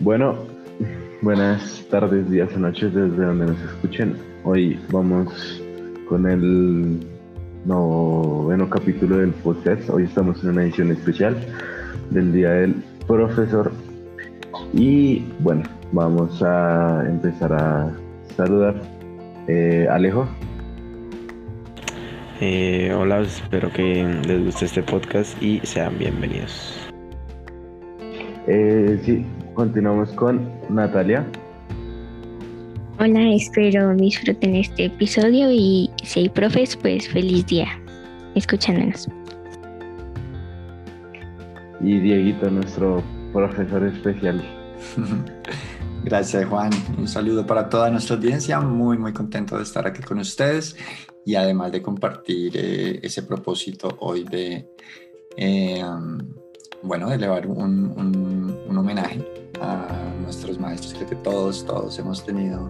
Bueno, buenas tardes, días o noches desde donde nos escuchen. Hoy vamos con el noveno capítulo del podcast. Hoy estamos en una edición especial del Día del Profesor. Y bueno, vamos a empezar a saludar. Eh, Alejo. Eh, hola, espero que les guste este podcast y sean bienvenidos. Eh, sí, continuamos con Natalia. Hola, espero disfruten este episodio y si hay profes, pues feliz día escuchándonos. Y Dieguito, nuestro profesor especial. Gracias Juan, un saludo para toda nuestra audiencia, muy muy contento de estar aquí con ustedes y además de compartir eh, ese propósito hoy de, eh, bueno, de elevar un, un, homenaje a nuestros maestros. Creo que todos, todos hemos tenido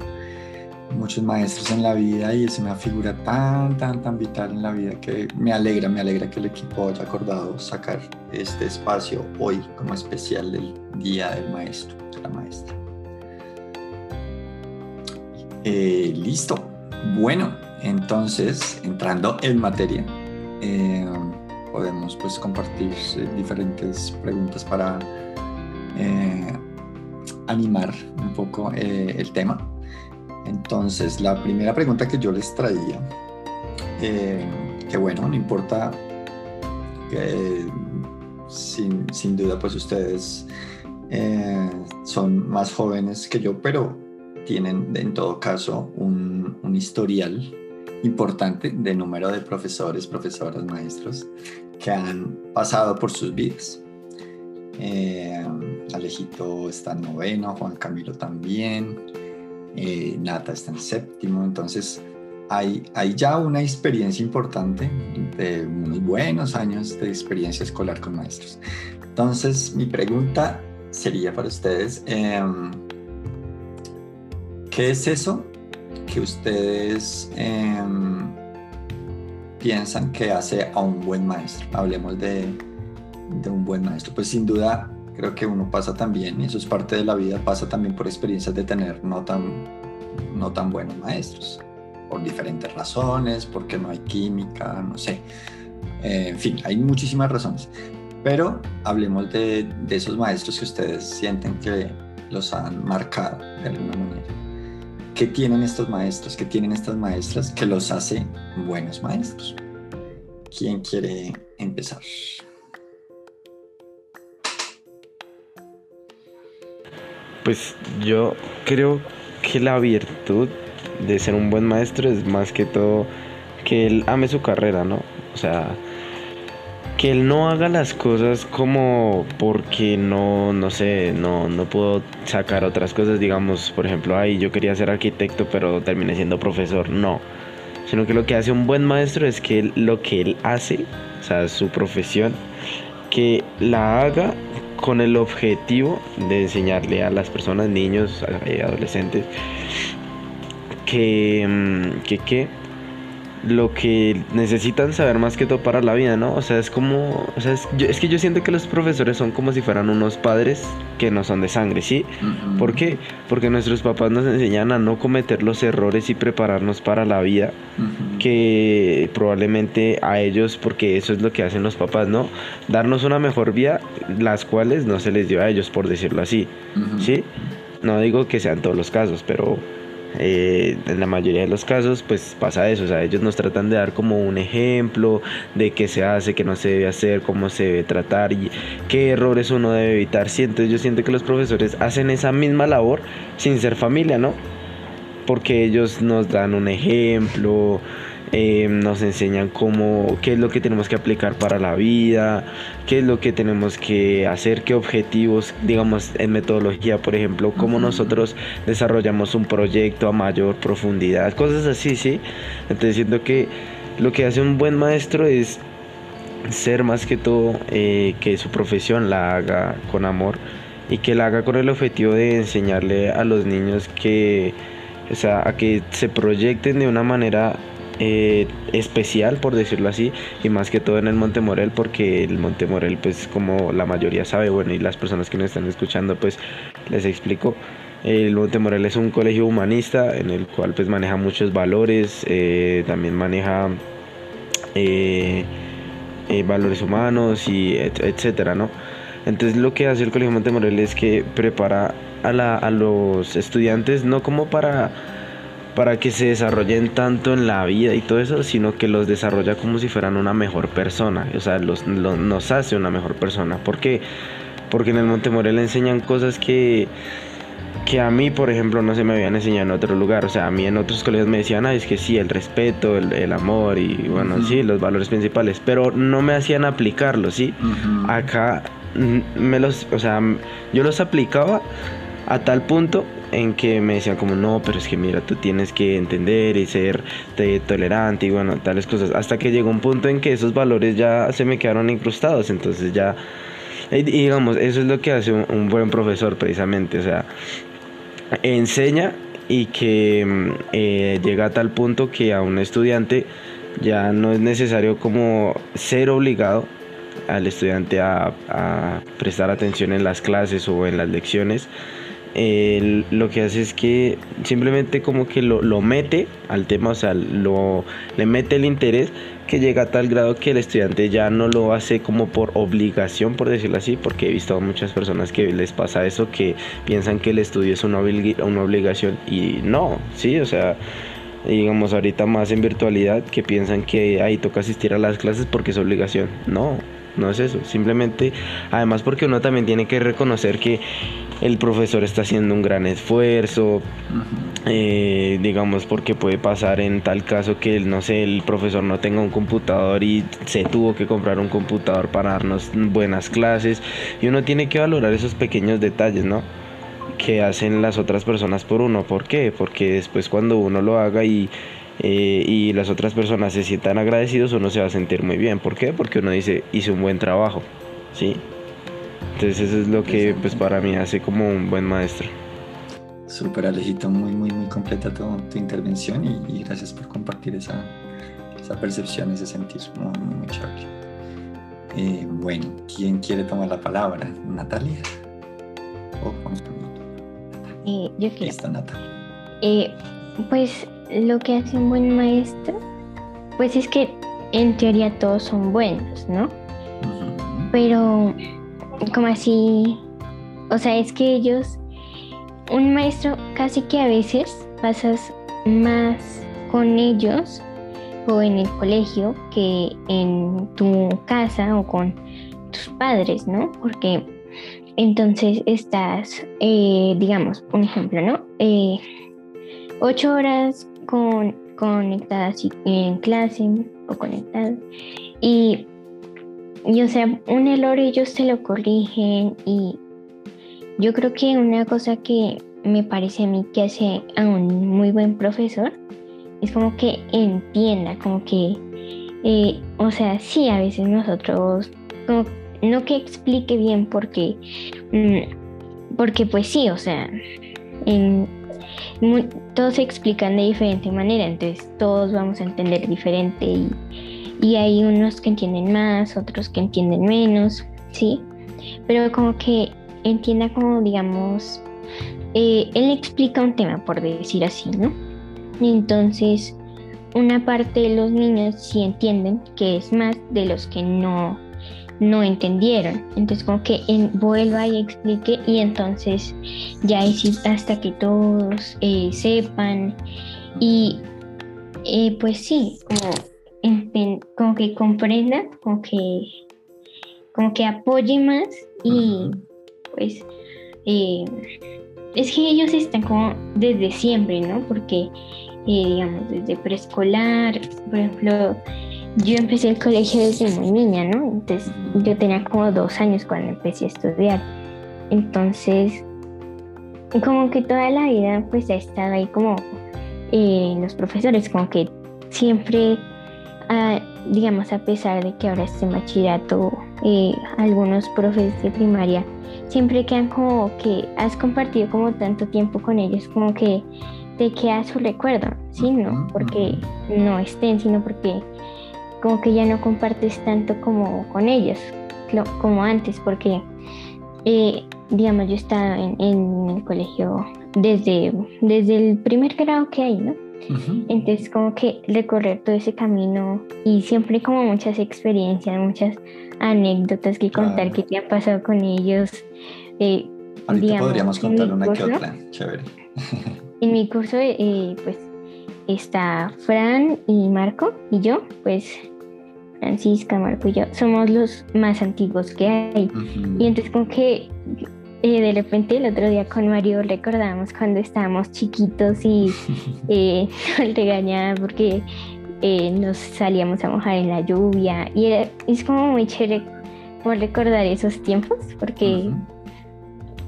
muchos maestros en la vida y es una figura tan, tan, tan vital en la vida que me alegra, me alegra que el equipo haya acordado sacar este espacio hoy como especial del Día del Maestro, de la Maestra. Eh, listo. Bueno, entonces, entrando en materia, eh, podemos pues compartir eh, diferentes preguntas para animar un poco el tema. Entonces, la primera pregunta que yo les traía, que bueno, no importa, sin, sin, duda pues ustedes son más jóvenes que yo, pero tienen en todo caso un, un historial importante de número de profesores, profesoras, maestros que han pasado por sus vidas. Eh, Alejito está en noveno, Juan Camilo también, eh, Nata está en séptimo, entonces hay, hay ya una experiencia importante de unos buenos años de experiencia escolar con maestros. Entonces mi pregunta sería para ustedes, em, ¿qué es eso que ustedes em, piensan que hace a un buen maestro? Hablemos de, de un buen maestro. Pues sin duda creo que uno pasa también, y eso es parte de la vida, pasa también por experiencias de tener no tan, no tan buenos maestros, por diferentes razones, porque no hay química, no sé. Eh, en fin, hay muchísimas razones. Pero hablemos de, de, esos maestros que ustedes sienten que los han marcado de alguna manera. ¿Qué tienen estos maestros? ¿Qué tienen estas maestras que los hace buenos maestros? ¿Quién quiere empezar? Pues yo creo que la virtud de ser un buen maestro es más que todo que él ame su carrera, ¿no? O sea, que él no haga las cosas como porque no, no sé, no, no puedo sacar otras cosas, digamos, por ejemplo, ay, yo quería ser arquitecto, pero terminé siendo profesor, no. Sino que lo que hace un buen maestro es que lo que él hace, o sea, su profesión, que la haga con el objetivo de enseñarle a las personas, niños, adolescentes, que, mm, que, que lo que necesitan saber más que todo para la vida, ¿no? O sea, es como, o sea, es, que yo siento que los profesores son como si fueran unos padres que no son de sangre, ¿sí? ¿Por qué? Porque nuestros papás nos enseñan a no cometer los errores y prepararnos para la vida, que probablemente a ellos, porque eso es lo que hacen los papás, ¿no? Darnos una mejor vida, las cuales no se les dio a ellos, por decirlo así, ¿sí? No digo que sean todos los casos, pero eh, en la mayoría de los casos pues pasa eso, o sea, ellos nos tratan de dar como un ejemplo de qué se hace, qué no se debe hacer, cómo se debe tratar y qué errores uno debe evitar. Sí, entonces yo siento que los profesores hacen esa misma labor sin ser familia, ¿no? Porque ellos nos dan un ejemplo, eh, nos enseñan cómo, qué es lo que tenemos que aplicar para la vida, qué es lo que tenemos que hacer, qué objetivos, digamos, en metodología, por ejemplo, cómo nosotros desarrollamos un proyecto a mayor profundidad, cosas así, ¿sí? Entonces siento que lo que hace un buen maestro es ser más que todo eh, que su profesión la haga con amor y que la haga con el objetivo de enseñarle a los niños que, o sea, a que se proyecten de una manera eh, especial, por decirlo así, y más que todo en el Montemorel, porque el Montemorel, pues como la mayoría sabe, bueno, y las personas que nos están escuchando, pues les explico. El Montemorel es un colegio humanista en el cual pues maneja muchos valores, eh, también maneja eh, valores humanos y etcétera, ¿no? Entonces lo que hace el Colegio Montemorel es que prepara a, la, a los estudiantes no como para para que se desarrollen tanto en la vida y todo eso, sino que los desarrolla como si fueran una mejor persona, o sea, los, nos hace una mejor persona. ¿Por qué? Porque en el Montemorel enseñan cosas que, que a mí, por ejemplo, no se me habían enseñado en otro lugar. O sea, a mí en otros colegios me decían, ah, es que sí, el respeto, el, amor y bueno, sí, los valores principales, pero no me hacían aplicarlos, ¿sí? Acá me los, o sea, yo los aplicaba a tal punto en que me decían como no, pero es que mira, tú tienes que entender y ser tolerante y bueno, tales cosas. Hasta que llegó un punto en que esos valores ya se me quedaron incrustados, entonces ya, digamos, eso es lo que hace un, buen profesor precisamente, o sea, enseña y que mm, eh, llega a tal punto que a un estudiante ya no es necesario como ser obligado al estudiante a prestar atención en las clases o en las lecciones, lo que hace es que simplemente como que lo, lo, mete al tema, o sea, lo, le mete el interés que llega a tal grado que el estudiante ya no lo hace como por obligación, por decirlo así, porque he visto a muchas personas que les pasa eso, que piensan que el estudio es una, una obligación y no, sí, o sea, digamos ahorita más en virtualidad que piensan que ahí toca asistir a las clases porque es obligación, no, no es eso, simplemente, además porque uno también tiene que reconocer que el profesor está haciendo un gran esfuerzo, eh, digamos porque puede pasar en tal caso que, no sé, el profesor no tenga un computador y se tuvo que comprar un computador para darnos buenas clases y uno tiene que valorar esos pequeños detalles, ¿no? que hacen las otras personas por uno. ¿Por qué? Porque después cuando uno lo haga y eh, y las otras personas se sientan agradecidos, uno se va a sentir muy bien. ¿Por qué? Porque uno dice, hice un buen trabajo, ¿sí? Entonces eso es lo que pues para mí hace como un buen maestro. Súper Alejito, muy, muy, muy completa tu, tu intervención y, gracias por compartir esa, esa percepción, ese sentir, muy, muy, muy chévere. Eh, bueno, ¿quién quiere tomar la palabra? ¿Natalia? ¿O vamos eh, yo quiero. Está Natalia. Eh, pues lo que hace un buen maestro, pues es que en teoría todos son buenos, ¿no? Pero como así, o sea, es que ellos, un maestro casi que a veces pasas más con ellos o en el colegio que en tu casa o con tus padres, ¿no? Porque entonces estás, eh, digamos, un ejemplo, ¿no? Eh, ocho horas con, conectadas en clase o conectadas. Y, y, o sea, un error ellos se lo corrigen y yo creo que una cosa que me parece a mí que hace a un muy buen profesor es como que entienda, como que, eh, o sea, sí, a veces nosotros, como, no que explique bien porque, mm, porque pues sí, o sea, en, todos se explican de diferente manera, entonces todos vamos a entender diferente y, y hay unos que entienden más, otros que entienden menos, ¿sí? Pero como que entienda como, digamos, eh, él explica un tema, por decir así, ¿no? Entonces, una parte de los niños sí entienden que es más de los que no no entendieron. Entonces como que vuelva y explique y entonces ya hasta que todos eh, sepan y eh, pues sí, como, como que comprendan, como que, como que apoye más y pues eh, es que ellos están como desde siempre, ¿no? Porque digamos desde preescolar, por ejemplo, yo empecé el colegio desde muy niña, ¿no? Entonces yo tenía como dos años cuando empecé a estudiar. Entonces, como que toda la vida pues ha estado ahí como eh, los profesores, como que siempre, ah, digamos, a pesar de que ahora esté en bachillerato, eh, algunos profes de primaria, siempre quedan como que has compartido como tanto tiempo con ellos, como que te queda su recuerdo, ¿sí? No porque no estén, sino porque como que ya no compartes tanto como con ellos, como antes, porque, eh, digamos, yo he estado en, el colegio desde, desde el primer grado que hay, ¿no? Entonces como que recorrer todo ese camino y siempre como muchas experiencias, muchas anécdotas que contar que te han pasado con ellos. Eh, Ahorita podríamos contar una que otra, chévere. en mi curso, eh, pues está Fran y Marco y yo, pues Francisca, Marco y yo, somos los más antiguos que hay. Y entonces como que eh, de repente el otro día con Mario recordamos cuando estábamos chiquitos y eh, nos regañaban porque eh, nos salíamos a mojar en la lluvia. Y es como muy chévere por recordar esos tiempos, porque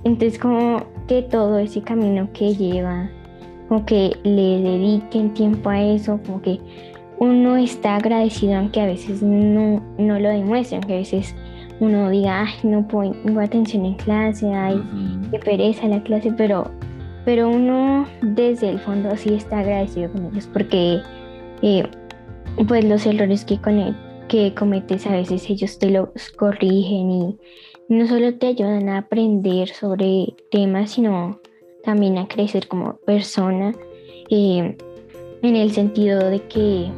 entonces como que todo ese camino que lleva, como que le dediquen tiempo a eso, como que uno está agradecido aunque a veces no, no lo demuestren, aunque a veces uno diga, ay, no pongo atención en clase, ay, qué pereza la clase, pero, pero uno desde el fondo sí está agradecido con ellos porque eh, pues los errores que, que cometes a veces ellos te los corrigen y no solo te ayudan a aprender sobre temas, sino también a crecer como persona, eh, en el sentido de que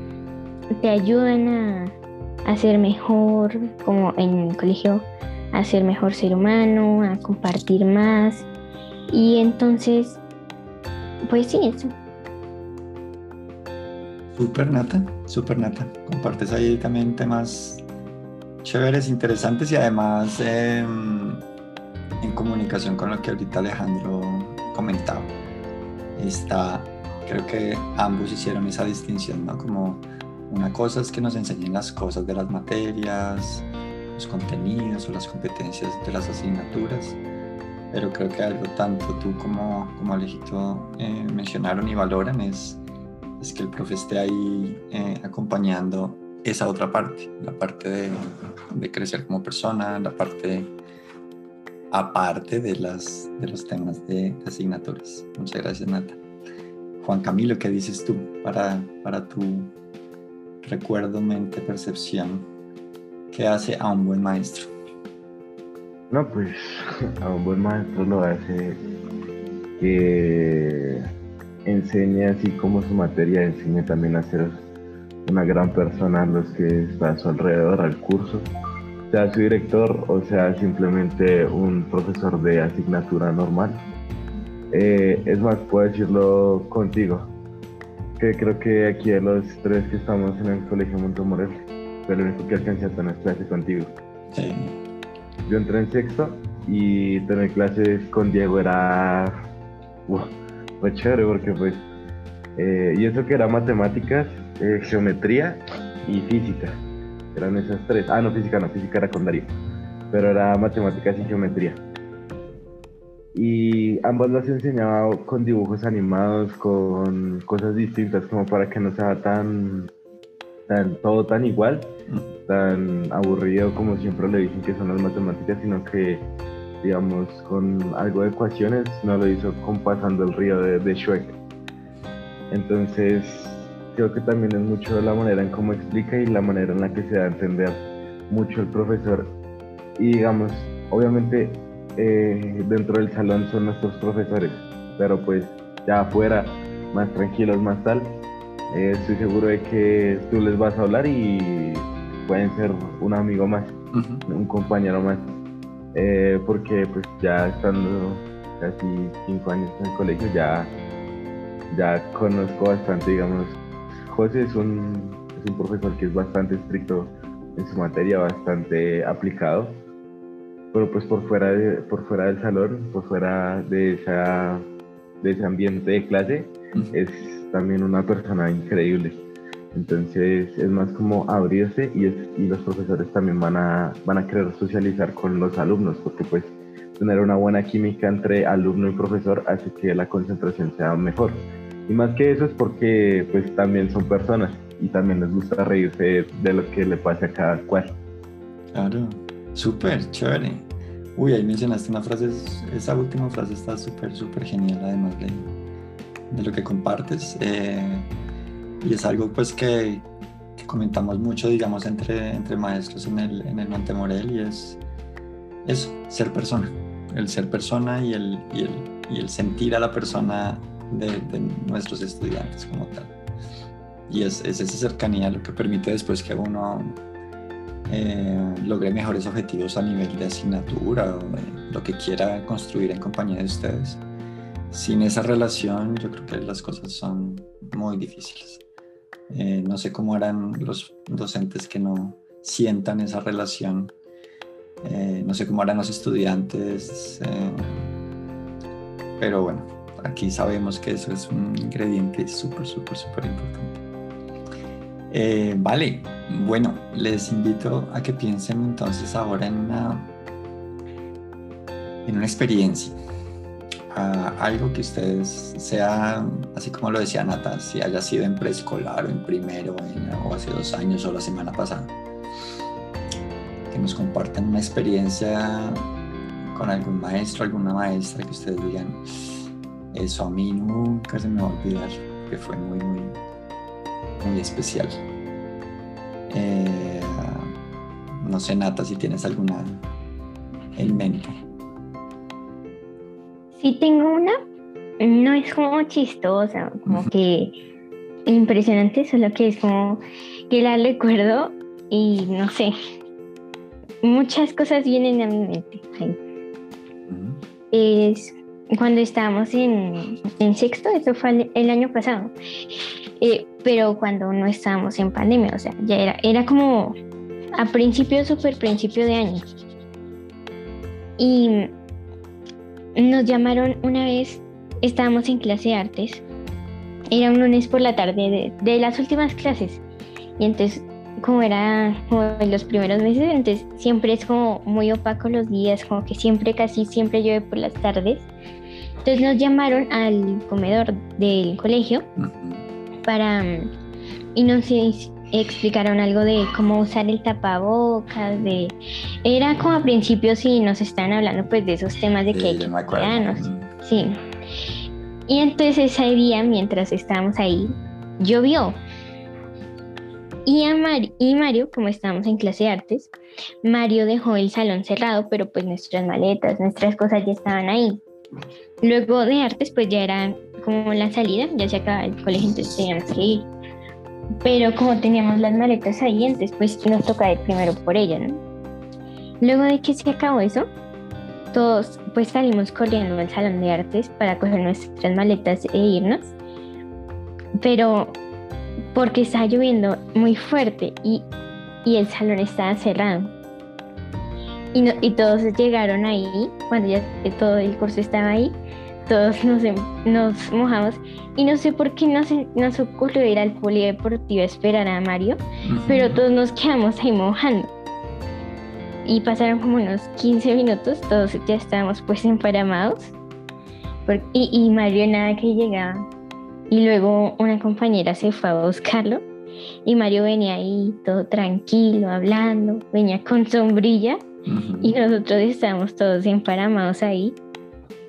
te ayudan a, a ser mejor, como en el colegio, a ser mejor ser humano, a compartir más. Y entonces, pues sí, eso. Super Nata, super Nata. Compartes ahí también temas chéveres, interesantes y además em, en comunicación con lo que ahorita Alejandro comentaba. Está, creo que ambos hicieron esa distinción, ¿no? Como una cosa es que nos enseñen las cosas de las materias, los contenidos o las competencias de las asignaturas, pero creo que algo tanto tú como, como Alejito eh, mencionaron y valoran es, es que el profe esté ahí eh, acompañando esa otra parte, la parte de, de, crecer como persona, la parte aparte de, las, de los temas de, asignaturas. Muchas gracias, Nata. Juan Camilo, ¿qué dices tú para, para tu recuerdo, mente, percepción, ¿qué hace a un buen maestro? No, pues a un buen maestro lo hace que enseñe así como su materia, enseñe también a ser una gran persona los que está a su alrededor, al curso, sea su director o sea simplemente un profesor de asignatura normal. Eh, es más, puedo decirlo contigo, creo que aquí de los tres que estamos en el colegio Montemorel, pero el único que alcancé a tener clase contigo. Yo entré en sexto y tener clases con Diego era. fue chévere porque, pues. Eh, y eso que era matemáticas, eh, geometría y física. Eran esas tres. Ah, no, física no, física era con Darío. Pero era matemáticas y geometría y ambas las enseñaba con dibujos animados, con cosas distintas, como para que no sea tan, tan todo tan igual, tan aburrido como siempre le dicen que son las matemáticas, sino que, digamos, con algo de ecuaciones, no lo hizo compasando el río de, de. Entonces, creo que también es mucho la manera en cómo explica y la manera en la que se da a entender mucho el profesor. Y digamos, obviamente eh, dentro del salón son nuestros profesores, pero pues ya afuera, más tranquilos, más tal, eh, estoy seguro de que tú les vas a hablar y pueden ser un amigo más, un compañero más, eh, porque pues ya estando casi cinco años en el colegio ya, ya conozco bastante, digamos, José es un, es un profesor que es bastante estricto en su materia, bastante aplicado pero pues por fuera, de, por fuera del salón, por fuera de, esa, de ese ambiente de clase, es también una persona increíble. Entonces es más como abrirse y, y los profesores también van a, van a querer socializar con los alumnos, porque pues tener una buena química entre alumno y profesor hace que la concentración sea mejor. Y más que eso es porque pues también son personas y también les gusta reírse de lo que le pase a cada cual. Claro. Súper, chévere. Uy, ahí mencionaste una frase, esa última frase está súper, súper genial, además de, de lo que compartes. Eh, y es algo pues que, comentamos mucho, digamos, entre, entre maestros en el, en el Montemorel y es eso, ser persona. El ser persona y el, y el, y el sentir a la persona de, de, nuestros estudiantes como tal. Y es, es, esa cercanía lo que permite después que uno eh, logre mejores objetivos a nivel de asignatura o de lo que quiera construir en compañía de ustedes. Sin esa relación yo creo que las cosas son muy difíciles. Eh, no sé cómo harán los docentes que no sientan esa relación. Eh, no sé cómo harán los estudiantes. pero bueno, aquí sabemos que eso es un ingrediente súper, súper, súper importante. Eh, vale, bueno, les invito a que piensen entonces ahora en una, en una experiencia, algo que ustedes sea, así como lo decía Nata, si haya sido en preescolar o en primero o hace dos años o la semana pasada, que nos compartan una experiencia con algún maestro, alguna maestra que ustedes digan, eso a mí nunca se me va a olvidar, que fue muy, muy, muy especial. Eh, no sé, Nata, si tienes alguna en mente. Sí, tengo una. No es como chistosa, como que impresionante, solo que es como que la recuerdo y no sé. Muchas cosas vienen a mi mente. Es cuando estábamos en, en, sexto, eso fue el año pasado. Eh, pero cuando no estábamos en pandemia, o sea, ya era, era como a principio, súper principio de año. Y nos llamaron una vez, estábamos en clase de artes, era un lunes por la tarde de, de las últimas clases. Y entonces, como era como en los primeros meses, entonces siempre es como muy opaco los días, como que siempre, casi siempre llueve por las tardes. Entonces nos llamaron al comedor del colegio para y nos explicaron algo de cómo usar el tapabocas, de era como a principio sí nos estaban hablando pues de esos temas de que hay que sí. Y entonces ese día mientras estábamos ahí llovió. Y, a y Mario, como estábamos en clase de artes, Mario dejó el salón cerrado, pero pues nuestras maletas, nuestras cosas ya estaban ahí. Luego de artes, pues ya era como la salida, ya se acaba el colegio, entonces teníamos que ir. Pero como teníamos las maletas ahí, entonces pues nos toca ir primero por ellas, ¿no? Luego de que se acabó eso, todos pues salimos corriendo al salón de artes para coger nuestras maletas e irnos. Pero porque estaba lloviendo muy fuerte y, y el salón estaba cerrado. Y, y todos llegaron ahí, cuando ya todo el curso estaba ahí, todos nos, em, nos mojamos y no sé por qué nos, nos ocurrió ir al polideportivo a esperar a Mario, pero todos nos quedamos ahí mojando. Y pasaron como unos 15 minutos, todos ya estábamos pues emparamados y, y Mario nada que llegaba. Y luego una compañera se fue a buscarlo y Mario venía ahí todo tranquilo, hablando, venía con sombrilla y nosotros estábamos todos emparamados ahí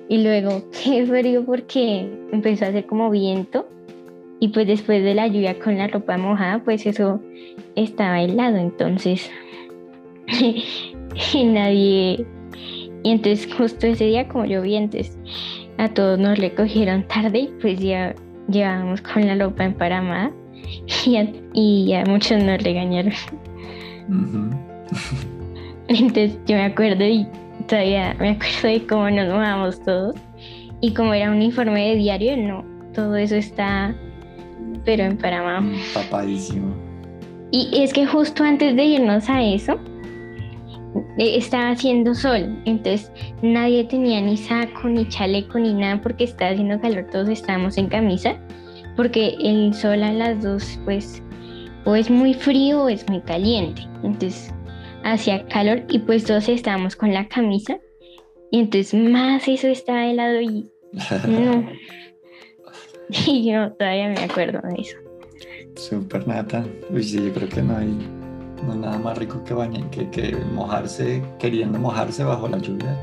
y luego, qué frío porque empezó a hacer como viento. Y pues después de la lluvia con la ropa mojada, pues eso estaba helado. Entonces, y nadie. Y entonces, justo ese día, como llovió, entonces a todos nos recogieron tarde y pues ya llevábamos con la ropa emparamada. Y a, y a muchos nos regañaron. entonces, yo me acuerdo y todavía me acuerdo de cómo nos mojamos todos. Y como era un informe de diario, no, todo eso está, pero en Panamá. Papadísimo. Y es que justo antes de irnos a eso, estaba haciendo sol, entonces nadie tenía ni saco, ni chaleco, ni nada porque estaba haciendo calor, todos estábamos en camisa, porque el sol a las dos, pues, o es muy frío o es muy caliente. Entonces, hacía calor y pues todos estábamos con la camisa y entonces más eso estaba helado y no. y yo todavía me acuerdo de eso. Super nata. Uy, sí, yo creo que no hay, no nada más rico que bañar, que, que mojarse, queriendo mojarse bajo la lluvia.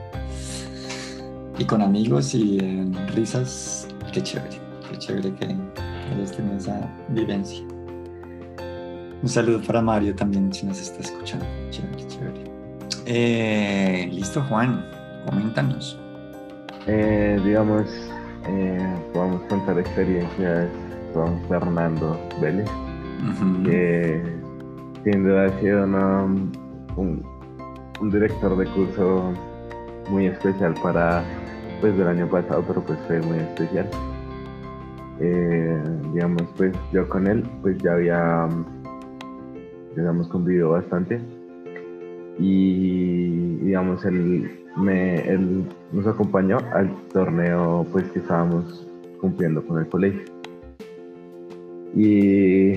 Y con amigos y en risas, qué chévere. qué chévere que hayas tenido esa vivencia. Un saludo para Mario también, si nos está escuchando. Chévere, chévere. Eh, Listo, Juan, coméntanos. Eh, digamos, eh, podemos contar experiencias con Fernando Vélez, que sin duda ha sido un, director de curso muy especial para pues del año pasado, pero pues fue muy especial. Eh, digamos, pues yo con él pues ya había, convivido bastante y digamos, él, me, él nos acompañó al torneo pues que estábamos cumpliendo con el colegio. Y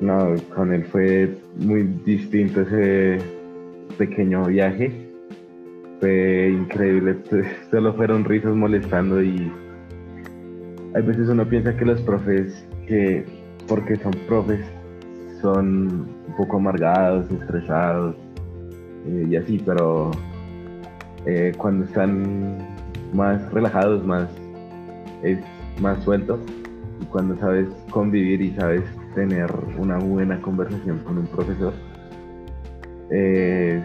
no, con él fue muy distinto ese pequeño viaje. Fue increíble, pues, solo fueron risas molestando y hay veces uno piensa que los profes, que porque son profes, son un poco amargados, estresados eh, y así, pero eh, cuando están más relajados, más, es más sueltos, y cuando sabes convivir y sabes tener una buena conversación con un profesor, eh,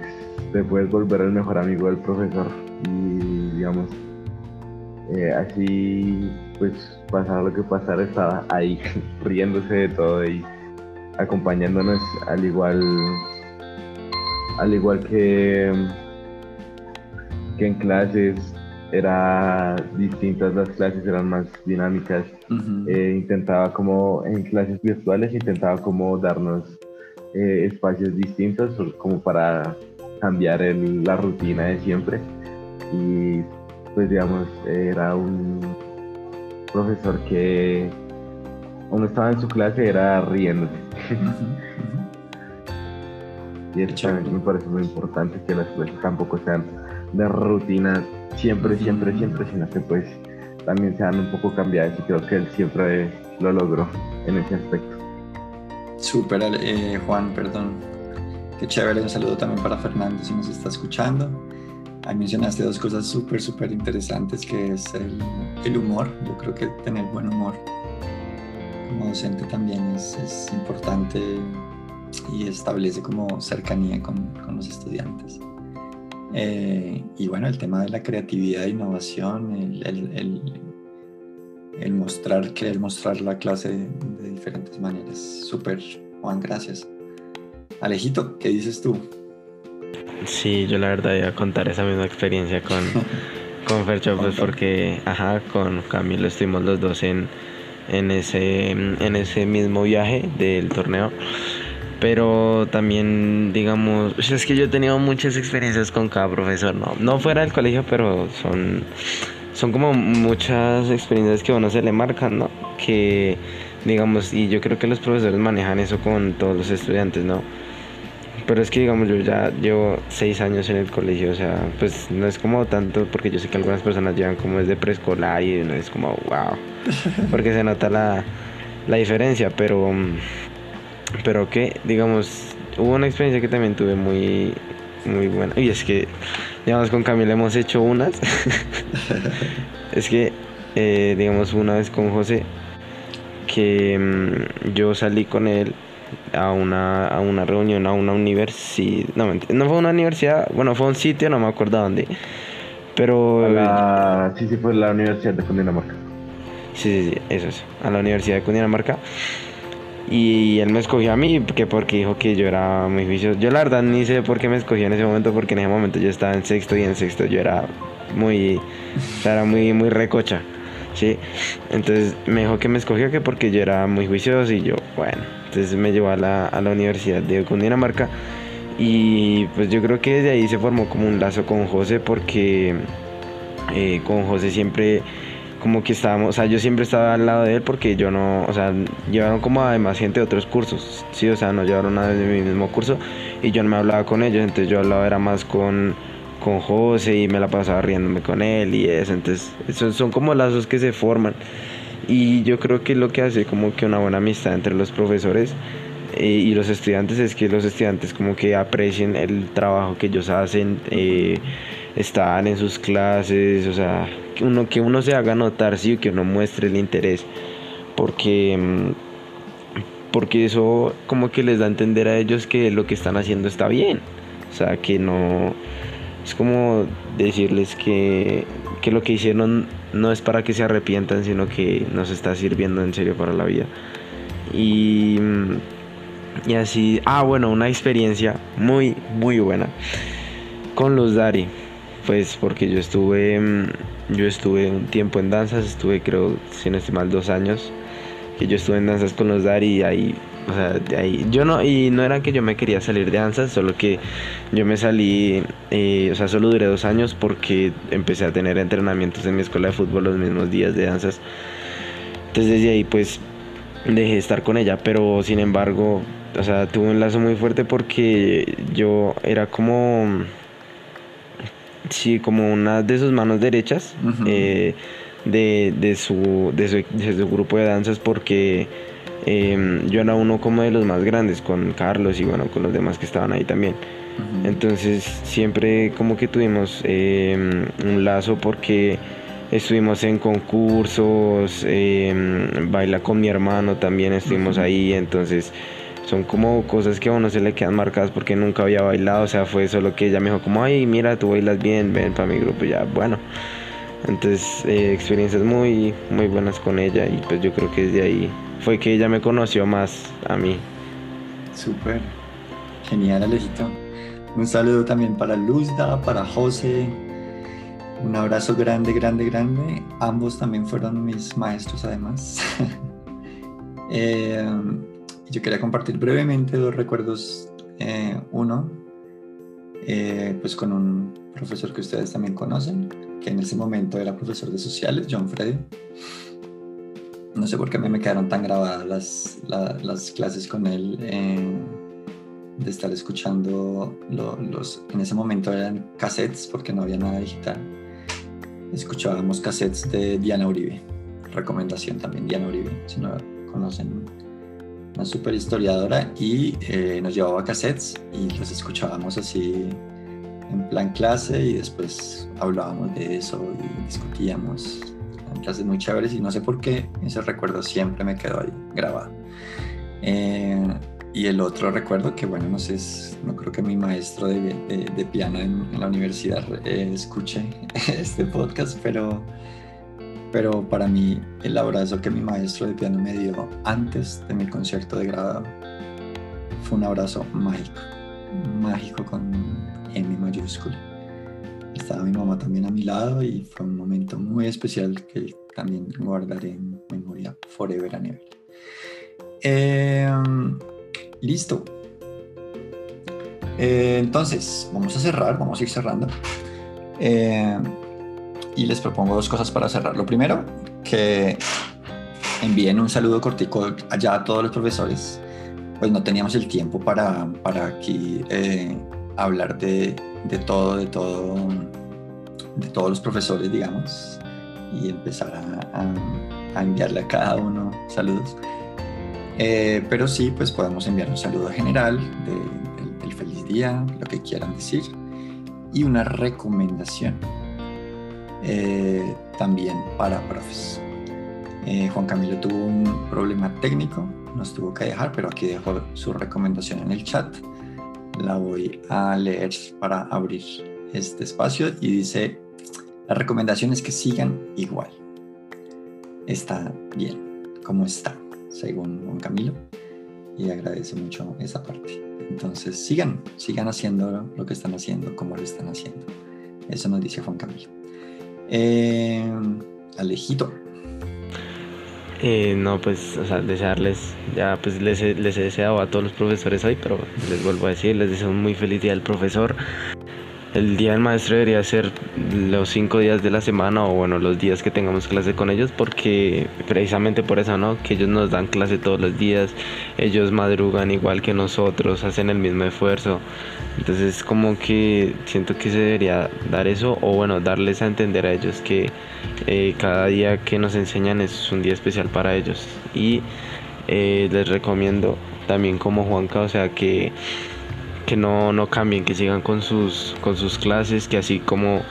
te puedes volver el mejor amigo del profesor y digamos, eh, así pues pasar lo que pasara estaba ahí riéndose de todo y acompañándonos al igual al igual que que en clases era distintas las clases, eran más dinámicas. Eh, intentaba como en clases virtuales, intentaba como darnos eh, espacios distintos como para cambiar la rutina de siempre. Y pues digamos, era un profesor que uno estaba en su clase era riéndose. y eso me parece muy importante que las clases tampoco sean de rutina siempre, siempre, siempre, sino que pues también sean un poco cambiadas y creo que él siempre lo logró en ese aspecto. Súper, eh, Juan, perdón. Qué chévere, un saludo también para Fernando si nos está escuchando. Ahí mencionaste dos cosas súper, súper interesantes, que es el, el, humor. Yo creo que tener buen humor como docente también es, es importante y establece como cercanía con, con los estudiantes. Eh, y bueno, el tema de la creatividad e innovación, el, el, mostrar, querer mostrar la clase de, diferentes maneras. Súper, Juan, gracias. Alejito, ¿qué dices tú? Sí, yo la verdad iba a contar esa misma experiencia con, con Fercho, pues porque, ajá, con Camilo estuvimos los dos en, en, ese, en ese mismo viaje del torneo pero también digamos es que yo he tenido muchas experiencias con cada profesor no no fuera del colegio pero son son como muchas experiencias que a uno se le marcan no que digamos y yo creo que los profesores manejan eso con todos los estudiantes no pero es que digamos yo ya llevo seis años en el colegio o sea pues no es como tanto porque yo sé que algunas personas llevan como desde preescolar y no es como wow porque se nota la la diferencia pero pero que, digamos, hubo una experiencia que también tuve muy, muy buena. Y es que, digamos, con Camila hemos hecho unas. es que, eh, digamos, una vez con José, que mm, yo salí con él a una, a una reunión, a una universidad. No, no fue una universidad, bueno, fue un sitio, no me acuerdo dónde. Pero. sí, sí, fue la Universidad de Cundinamarca. Sí, sí, sí, eso es. A la Universidad de Cundinamarca. Y él me escogió a mí que porque dijo que yo era muy juicioso. Yo la verdad ni sé por qué me escogió en ese momento porque en ese momento yo estaba en sexto y en sexto yo era muy, era muy, muy recocha. ¿sí? Entonces me dijo que me escogió que porque yo era muy juicioso y yo, bueno, entonces me llevó a la, a la Universidad de Cundinamarca y pues yo creo que desde ahí se formó como un lazo con José porque eh, con José siempre como que estábamos, o sea, yo siempre estaba al lado de él porque yo no, o sea, llevaron como además gente de otros cursos, sí, o sea, no llevaron nada de mi mismo curso y yo no me hablaba con ellos, entonces yo hablaba era más con, con José y me la pasaba riéndome con él y eso, entonces esos son como lazos que se forman y yo creo que lo que hace como que una buena amistad entre los profesores eh, y los estudiantes es que los estudiantes como que aprecien el trabajo que ellos hacen, eh, están en sus clases, o sea, que uno, que uno se haga notar, sí, que uno muestre el interés. porque mm, porque eso como que les da a entender a ellos que lo que están haciendo está bien. O sea, que no es como decirles que, que lo que hicieron no es para que se arrepientan, sino que nos está sirviendo en serio para la vida. Y, mm, y así, ah, bueno, una experiencia muy, muy buena con los Dari. Pues porque yo estuve, mm, yo estuve un tiempo en danzas, estuve creo, si no estoy mal, dos años. Que yo estuve en danzas con los Dari y ahí o sea, de ahí, yo no, y no era que yo me quería salir de danzas, solo que yo me salí, eh, o sea, solo duré dos años porque empecé a tener entrenamientos en mi escuela de fútbol los mismos días de danzas. Entonces desde ahí pues dejé de estar con ella, pero sin embargo, o sea, tuve un lazo muy fuerte porque yo era como, sí, como una de sus manos derechas eh, de, de, su, de, su, de su grupo de danzas porque Em, yo era uno como de los más grandes con Carlos y bueno, con los demás que estaban ahí también. Entonces siempre como que tuvimos em, un lazo porque estuvimos en concursos, em, baila con mi hermano también estuvimos ahí, entonces son como cosas que a uno se le quedan marcadas porque nunca había bailado, o sea, fue solo que ella me dijo como, ay, mira, tú bailas bien, ven para mi grupo, ya, bueno. Entonces, eh, experiencias muy, muy buenas con ella y pues yo creo que desde ahí fue que ella me conoció más a mí. Súper. Genial, Alejito. Un saludo también para Luzda, para José. Un abrazo grande, grande, grande. Ambos también fueron mis maestros, además. Eh, yo quería compartir brevemente dos recuerdos. Eh, uno, eh, pues con un profesor que ustedes también conocen, que en ese momento era profesor de sociales, John Freddy no sé por qué a mí me quedaron tan grabadas las, las clases con él, eh, de estar escuchando los, en ese momento eran cassettes porque no había nada digital. Escuchábamos cassettes de Diana Uribe, recomendación también Diana Uribe, si no conocen, una super historiadora y eh, nos llevaba cassettes y los escuchábamos así en plan clase y después hablábamos de eso y discutíamos clases muy chéveres y no sé por qué ese recuerdo siempre me quedó ahí grabado. Eh, y el otro recuerdo que, bueno, no sé, no creo que mi maestro de, de, piano en, la universidad eh, escuche este podcast, pero, pero para mí el abrazo que mi maestro de piano me dio antes de mi concierto de grado fue un abrazo mágico, mágico con M mayúscula estaba mi mamá también a mi lado y fue un momento muy especial que también guardaré en memoria forever and ever. Em, listo. Eh, entonces, vamos a cerrar, vamos a ir cerrando. Em, y les propongo dos cosas para cerrar. Lo primero, que envíen un saludo cortico allá a todos los profesores. Pues no teníamos el tiempo para, para aquí eh, hablar de, de todo, de todo, de todos los profesores, digamos, y empezar a, enviarle a cada uno saludos. Eh, pero sí, pues podemos enviar un saludo general del feliz día, lo que quieran decir, y una recomendación eh, también para profes. Eh, Juan Camilo tuvo un problema técnico, nos tuvo que dejar, pero aquí dejó su recomendación en el chat la voy a leer para abrir este espacio y dice, la recomendación es que sigan igual. Está bien, como está, según Juan Camilo, y agradece mucho esa parte. Entonces, sigan, sigan haciendo lo que están haciendo, como lo están haciendo. Eso nos dice Juan Camilo. Eh, Alejito. Eh, no, pues, o sea, desearles, ya pues les, les he deseado a todos los profesores hoy, pero les vuelvo a decir, les deseo un muy feliz día al profesor. El día del maestro debería ser los cinco días de la semana o bueno, los días que tengamos clase con ellos porque precisamente por eso, ¿no? Que ellos nos dan clase todos los días, ellos madrugan igual que nosotros, hacen el mismo esfuerzo. Entonces como que siento que se debería dar eso o bueno, darles a entender a ellos que eh, cada día que nos enseñan es un día especial para ellos. Y eh, les recomiendo también como Juanca, o sea que que no, no cambien, que sigan con sus, con sus clases, que así como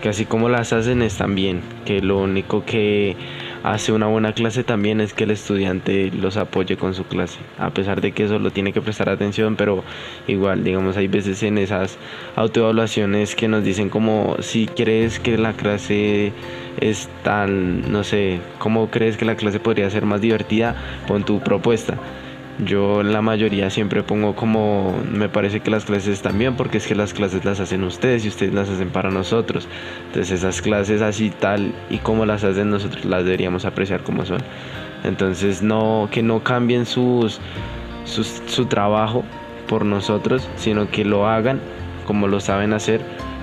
que así como las hacen están bien, que lo único que hace una buena clase también es que el estudiante los apoye con su clase, a pesar de que eso lo tiene que prestar atención, pero igual, digamos, hay veces en esas autoevaluaciones que nos dicen como si crees que la clase es tan, no sé, cómo crees que la clase podría ser más divertida, pon tu propuesta. Yo la mayoría siempre pongo como me parece que las clases están bien porque es que las clases las hacen ustedes y ustedes las hacen para nosotros. Entonces esas clases así tal y como las hacen nosotros las deberíamos apreciar como son. Entonces no que no cambien sus, su trabajo por nosotros, sino que lo hagan como lo saben hacer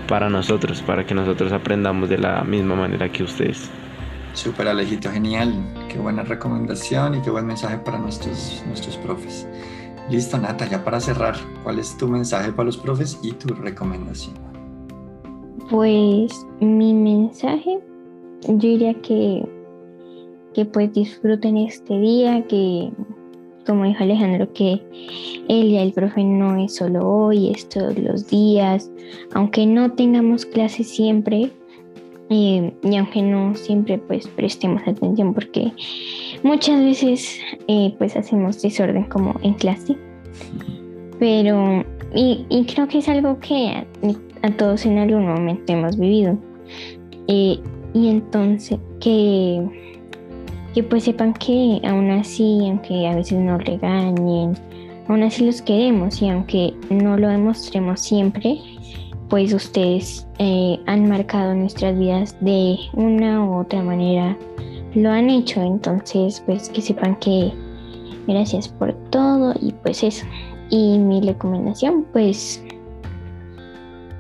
para nosotros, para que nosotros aprendamos de la misma manera que ustedes. Súper Alejito, genial. Qué buena recomendación y qué buen mensaje para nuestros, nuestros profes. Listo, Nata, ya para cerrar, ¿cuál es tu mensaje para los profes y tu recomendación? Pues mi mensaje, yo diría que, que pues disfruten este día, que como dijo Alejandro, que el día del profe no es solo hoy, es todos los días, aunque no tengamos clases siempre, y aunque no siempre pues prestemos atención porque muchas veces eh, pues hacemos desorden como en clase. Pero y, creo que es algo que a, todos en algún momento hemos vivido. Eh, y entonces que que pues sepan que aún así aunque a veces nos regañen aún así los queremos y aunque no lo demostremos siempre pues ustedes eh, han marcado nuestras vidas de una u otra manera, lo han hecho, entonces pues que sepan que gracias por todo y pues eso. Y mi recomendación pues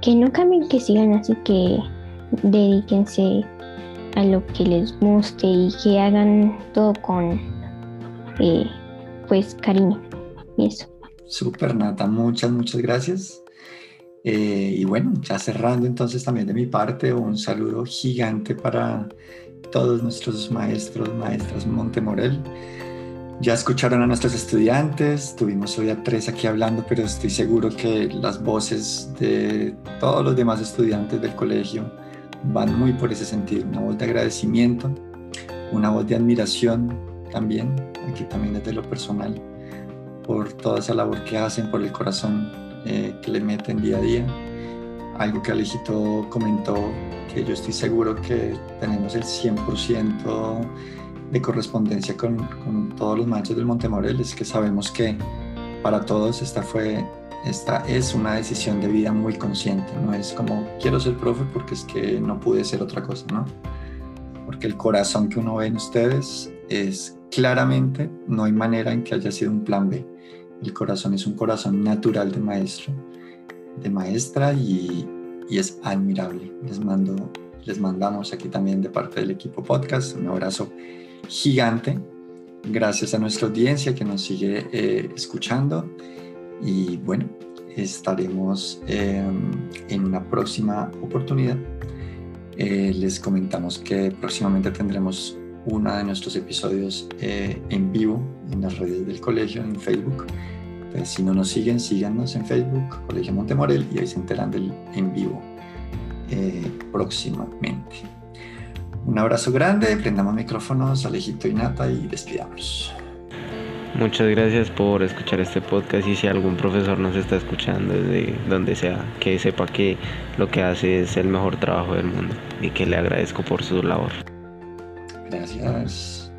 que no cambien, que sigan así, que dedíquense a lo que les guste y que hagan todo con eh, pues cariño y eso. Super Nata, muchas, muchas gracias. Eh, y bueno, ya cerrando entonces también de mi parte, un saludo gigante para todos nuestros maestros, maestras Montemorel. Ya escucharon a nuestros estudiantes, tuvimos hoy a tres aquí hablando, pero estoy seguro que las voces de todos los demás estudiantes del colegio van muy por ese sentido, una voz de agradecimiento, una voz de admiración también, aquí también desde lo personal, por toda esa labor que hacen, por el corazón eh, que le meten día a día. Algo que Alejito comentó, que yo estoy seguro que tenemos el 100% de correspondencia con, con, todos los machos del Montemorel, es que sabemos que para todos esta, fue, esta es una decisión de vida muy consciente, no es como quiero ser profe porque es que no pude ser otra cosa, ¿no? Porque el corazón que uno ve en ustedes es claramente, no hay manera en que haya sido un plan B el corazón es un corazón natural de maestro, de maestra y, es admirable. Les, mando, les mandamos aquí también de parte del equipo podcast un abrazo gigante. Gracias a nuestra audiencia que nos sigue eh, escuchando y bueno, estaremos em, en una próxima oportunidad. Eh, les comentamos que próximamente tendremos uno de nuestros episodios eh, en vivo en las redes del colegio, en Facebook. Entonces, si no nos siguen, síganos en Facebook, Colegio Montemorel, y ahí se enteran del en vivo eh, próximamente. Un abrazo grande, prendamos micrófonos, Alejito y Nata, y despidamos. Muchas gracias por escuchar este podcast y si algún profesor nos está escuchando desde donde sea, que sepa que lo que hace es el mejor trabajo del mundo y que le agradezco por su labor. Gracias,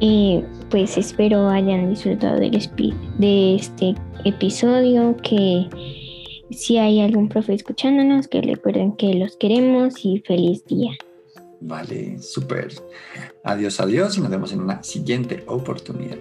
Y pues espero hayan disfrutado del de este episodio, que si hay algún profe escuchándonos, que recuerden que los queremos y feliz día. Vale, súper. Adiós, adiós y nos vemos en una siguiente oportunidad.